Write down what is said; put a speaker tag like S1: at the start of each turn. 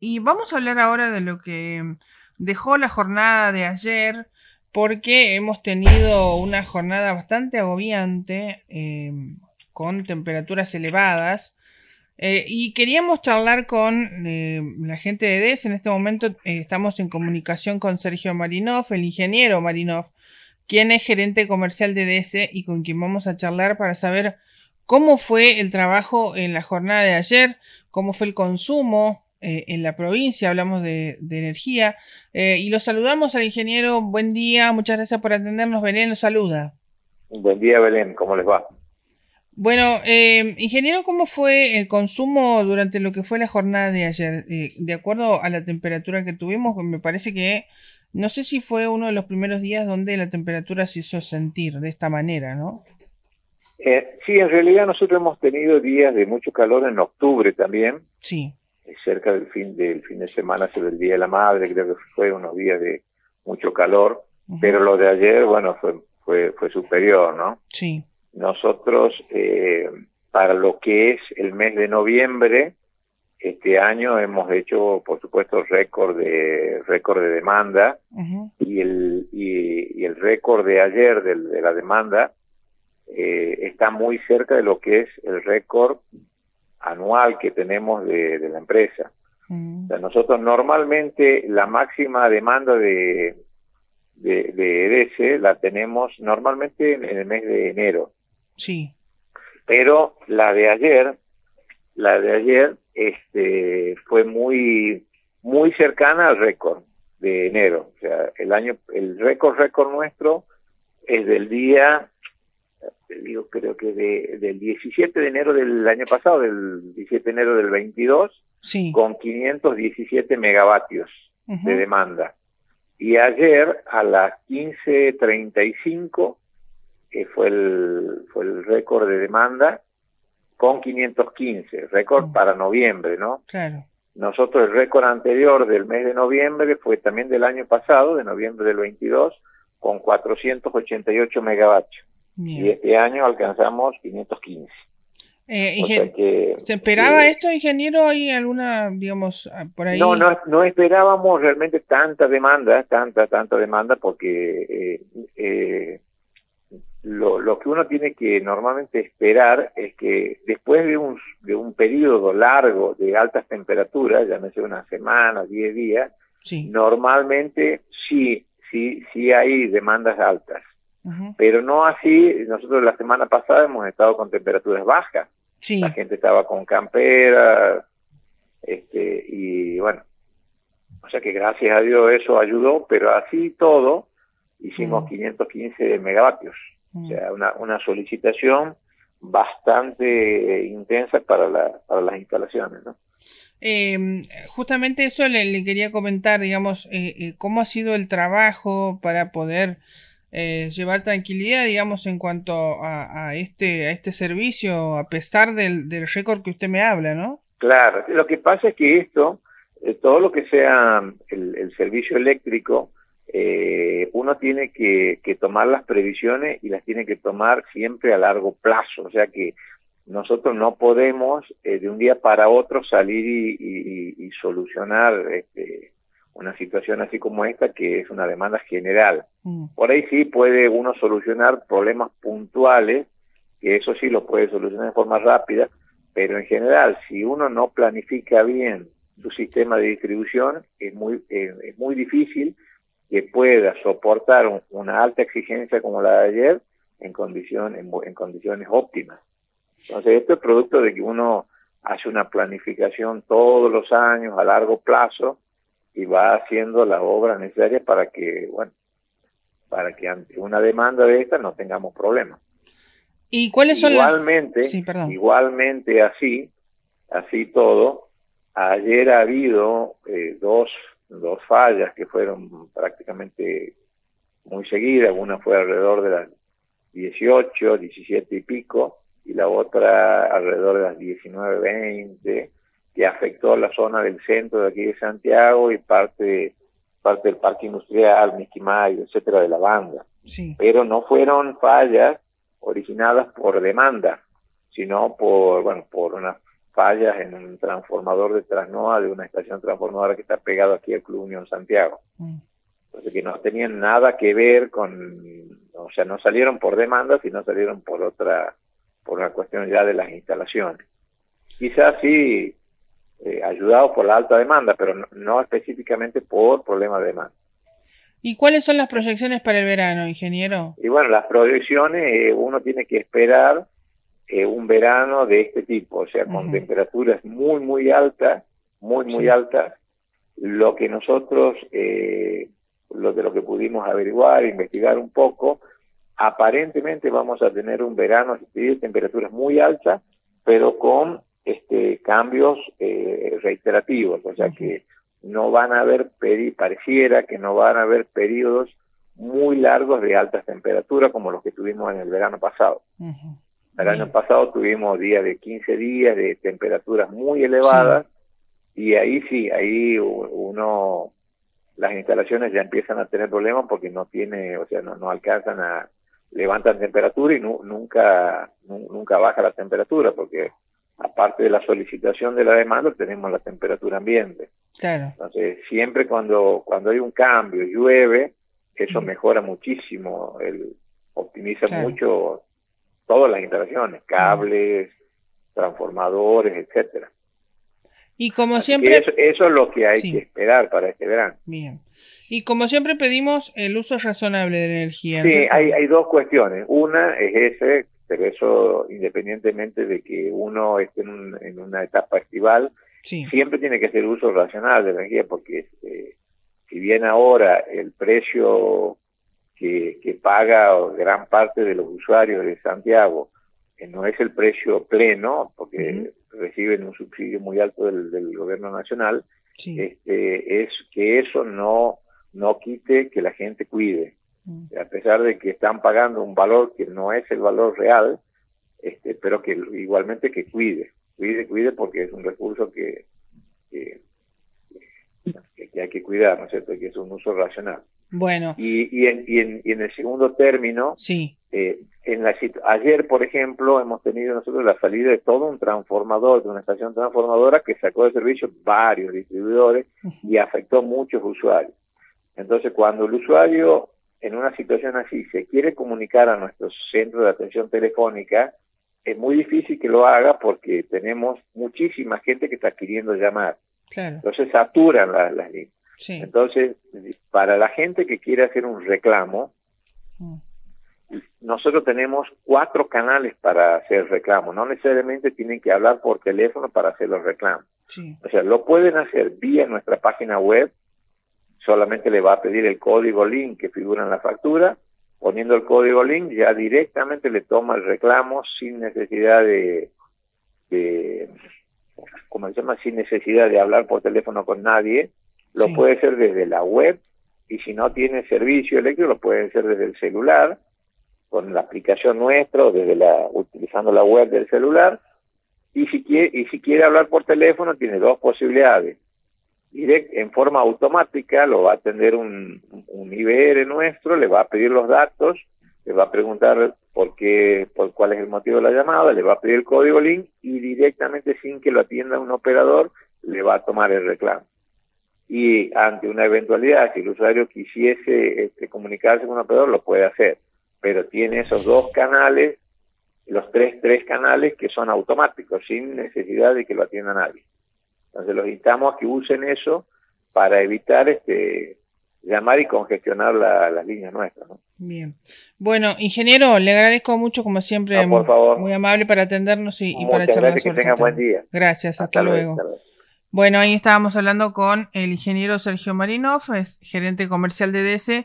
S1: Y vamos a hablar ahora de lo que dejó la jornada de ayer, porque hemos tenido una jornada bastante agobiante, eh, con temperaturas elevadas. Eh, y queríamos charlar con eh, la gente de DES. En este momento estamos en comunicación con Sergio Marinov, el ingeniero Marinov, quien es gerente comercial de DS y con quien vamos a charlar para saber cómo fue el trabajo en la jornada de ayer, cómo fue el consumo, eh, en la provincia, hablamos de, energía. Eh, y lo saludamos al ingeniero. Buen día, muchas gracias por atendernos. Belén lo saluda.
S2: Buen día, Belén, ¿cómo les va?
S1: Bueno, eh, ingeniero, ¿cómo fue el consumo durante lo que fue la jornada de ayer? de acuerdo a la temperatura que tuvimos, me parece que no sé si fue uno de los primeros días donde la temperatura se hizo sentir de esta manera, ¿no?
S2: sí, en realidad nosotros hemos tenido días de mucho calor en octubre también.
S1: Sí
S2: cerca del fin del fin de semana sobre el Día de la Madre, creo que fue unos días de mucho calor, pero lo de ayer, bueno, fue, fue, fue superior, ¿no?
S1: Sí.
S2: Nosotros, eh, para lo que es el mes de noviembre, este año hemos hecho, por supuesto, récord de récord de demanda y el y, el récord de ayer de, de la demanda eh, está muy cerca de lo que es el récord anual que tenemos de, la empresa. Mm. nosotros normalmente la máxima demanda de, de, de EDS la tenemos normalmente en, el mes de enero.
S1: Sí.
S2: Pero la de ayer, la de ayer, este, fue muy, muy cercana al récord de enero. O sea, el año, el récord, récord nuestro es del día digo, creo que de, del 17 de enero del año pasado, del 17 de enero del 22, con 517 megavatios de demanda. Y ayer a las 15.35, que fue el, fue el récord de demanda, con 515, récord para noviembre, ¿no?
S1: Claro.
S2: Nosotros el récord anterior del mes de noviembre fue también del año pasado, de noviembre del 22, con 488 megavatios. Y este año alcanzamos 515.
S1: Eh, ¿Se esperaba esto, ingeniero? ¿Hay alguna, digamos, ah, por ahí?
S2: No, no, no esperábamos realmente tanta demanda, tanta, tanta demanda, porque eh, eh, lo, lo que uno tiene que normalmente esperar es que después de un, de un periodo largo de altas temperaturas, ya sé una semana, 10 días, normalmente sí, sí, sí hay demandas altas. Pero no así, nosotros la semana pasada hemos estado con temperaturas bajas. La gente estaba con campera, este, y bueno, o sea que gracias a Dios eso ayudó, pero así todo hicimos 515 megavatios. O sea, una, una solicitación bastante intensa para, la, para las instalaciones, ¿no?
S1: Em, justamente eso le, quería comentar, digamos, eh, eh, cómo ha sido el trabajo para poder eh, llevar tranquilidad, digamos, en cuanto a, este, a este servicio, a pesar del, del récord que usted me habla, ¿no?
S2: Claro, lo que pasa es que esto, eh, todo lo que sea el, servicio eléctrico, eh, uno tiene que, tomar las previsiones y las tiene que tomar siempre a largo plazo, o sea que nosotros no podemos de un día para otro salir y, y solucionar este, una situación así como esta que es una demanda general. Mm. Por ahí sí puede uno solucionar problemas puntuales, que eso sí lo puede solucionar de forma rápida, pero en general si uno no planifica bien su sistema de distribución es muy eh, es muy difícil que pueda soportar una alta exigencia como la de ayer en condiciones en condiciones óptimas. Entonces esto es producto de que uno hace una planificación todos los años a largo plazo y va haciendo la obra necesaria para que, bueno, para que ante una demanda de esta no tengamos problemas.
S1: ¿Y cuáles son
S2: igualmente, igualmente así, así todo, ayer ha habido eh, dos, dos fallas que fueron prácticamente muy seguidas, una fue alrededor de las 18, 17 y pico, y la otra alrededor de las 19, 20, que afectó la zona del centro de aquí de Santiago y parte, parte del parque industrial, Miquimayo, etcétera, de la banda. Pero no fueron fallas originadas por demanda, sino por, bueno, por una fallas en un transformador de Trasnoa de una estación transformadora que está pegado aquí al Club Unión Santiago. Mm. Entonces que no tenían nada que ver con, o sea, no salieron por demanda, sino salieron por otra, por una cuestión ya de las instalaciones. Quizás sí eh, ayudado por la alta demanda, pero no, específicamente por problemas de demanda.
S1: ¿Y cuáles son las proyecciones para el verano, ingeniero?
S2: Y bueno, las proyecciones, eh, uno tiene que esperar eh, un verano de este tipo, o sea, con temperaturas muy, muy altas, muy, muy altas. Lo que nosotros, lo de lo que pudimos averiguar, investigar un poco, aparentemente vamos a tener un verano de temperaturas muy altas, pero con este, cambios eh, reiterativos, o sea que no van a haber, pareciera que no van a haber periodos muy largos de altas temperaturas como los que tuvimos en el verano pasado. El año pasado tuvimos días de 15 días de temperaturas muy elevadas y ahí sí, ahí uno, las instalaciones ya empiezan a tener problemas porque no tiene, o sea, no, no alcanzan a, levantan temperatura y nunca, nunca baja la temperatura porque aparte de la solicitación de la demanda, tenemos la temperatura ambiente. Claro. Entonces, siempre cuando, cuando hay un cambio, llueve, eso mejora muchísimo, el, optimiza mucho todas las instalaciones, cables, transformadores, etcétera.
S1: Y como siempre...
S2: Eso, eso, es lo que hay que esperar para este verano.
S1: Bien. Y como siempre pedimos el uso razonable de la energía.
S2: Sí, hay, hay dos cuestiones. Una es ese, pero eso independientemente de que uno esté en, una etapa estival, siempre tiene que ser uso racional de la energía, porque este, si bien ahora el precio que, que paga gran parte de los usuarios de Santiago que no es el precio pleno, porque reciben un subsidio muy alto del, gobierno nacional, este, es que eso no, no quite que la gente cuide. Mm. a pesar de que están pagando un valor que no es el valor real, este, pero que igualmente que cuide, cuide, cuide porque es un recurso que, que, hay que cuidar, ¿no es cierto? Que es un uso racional.
S1: Bueno.
S2: Y, y, en, y, en, y en el segundo término,
S1: sí.
S2: Eh, en la, ayer, por ejemplo, hemos tenido nosotros la salida de todo un transformador, de una estación transformadora que sacó de servicio varios distribuidores y afectó muchos usuarios. Entonces, cuando el usuario en una situación así se quiere comunicar a nuestro centro de atención telefónica, es muy difícil que lo haga porque tenemos muchísima gente que está queriendo llamar. Entonces saturan las, líneas. Entonces, para la gente que quiere hacer un reclamo, mm. nosotros tenemos cuatro canales para hacer reclamo. No necesariamente tienen que hablar por teléfono para hacer los reclamos. O sea, lo pueden hacer vía nuestra página web, solamente le va a pedir el código link que figura en la factura, poniendo el código link ya directamente le toma el reclamo sin necesidad de, de como se llama, sin necesidad de hablar por teléfono con nadie, lo puede hacer desde la web y si no tiene servicio eléctrico lo puede hacer desde el celular con la aplicación nuestra o desde la utilizando la web del celular. Y si quiere y si quiere hablar por teléfono tiene dos posibilidades direct, en forma automática lo va a atender un, un IBR nuestro, le va a pedir los datos, le va a preguntar por qué, por cuál es el motivo de la llamada, le va a pedir el código link y directamente sin que lo atienda un operador le va a tomar el reclamo. Y ante una eventualidad, si el usuario quisiese este, comunicarse con un operador, lo puede hacer, pero tiene esos dos canales, los tres, tres canales que son automáticos, sin necesidad de que lo atienda nadie. Entonces los invitamos a que usen eso para evitar este llamar y congestionar las líneas nuestras.
S1: Bien. Bueno, ingeniero, le agradezco mucho, como siempre, muy, amable para atendernos y, para charlar
S2: gracias, que buen día.
S1: Gracias, hasta, luego. Bueno, ahí estábamos hablando con el ingeniero Sergio Marinov, es gerente comercial de DS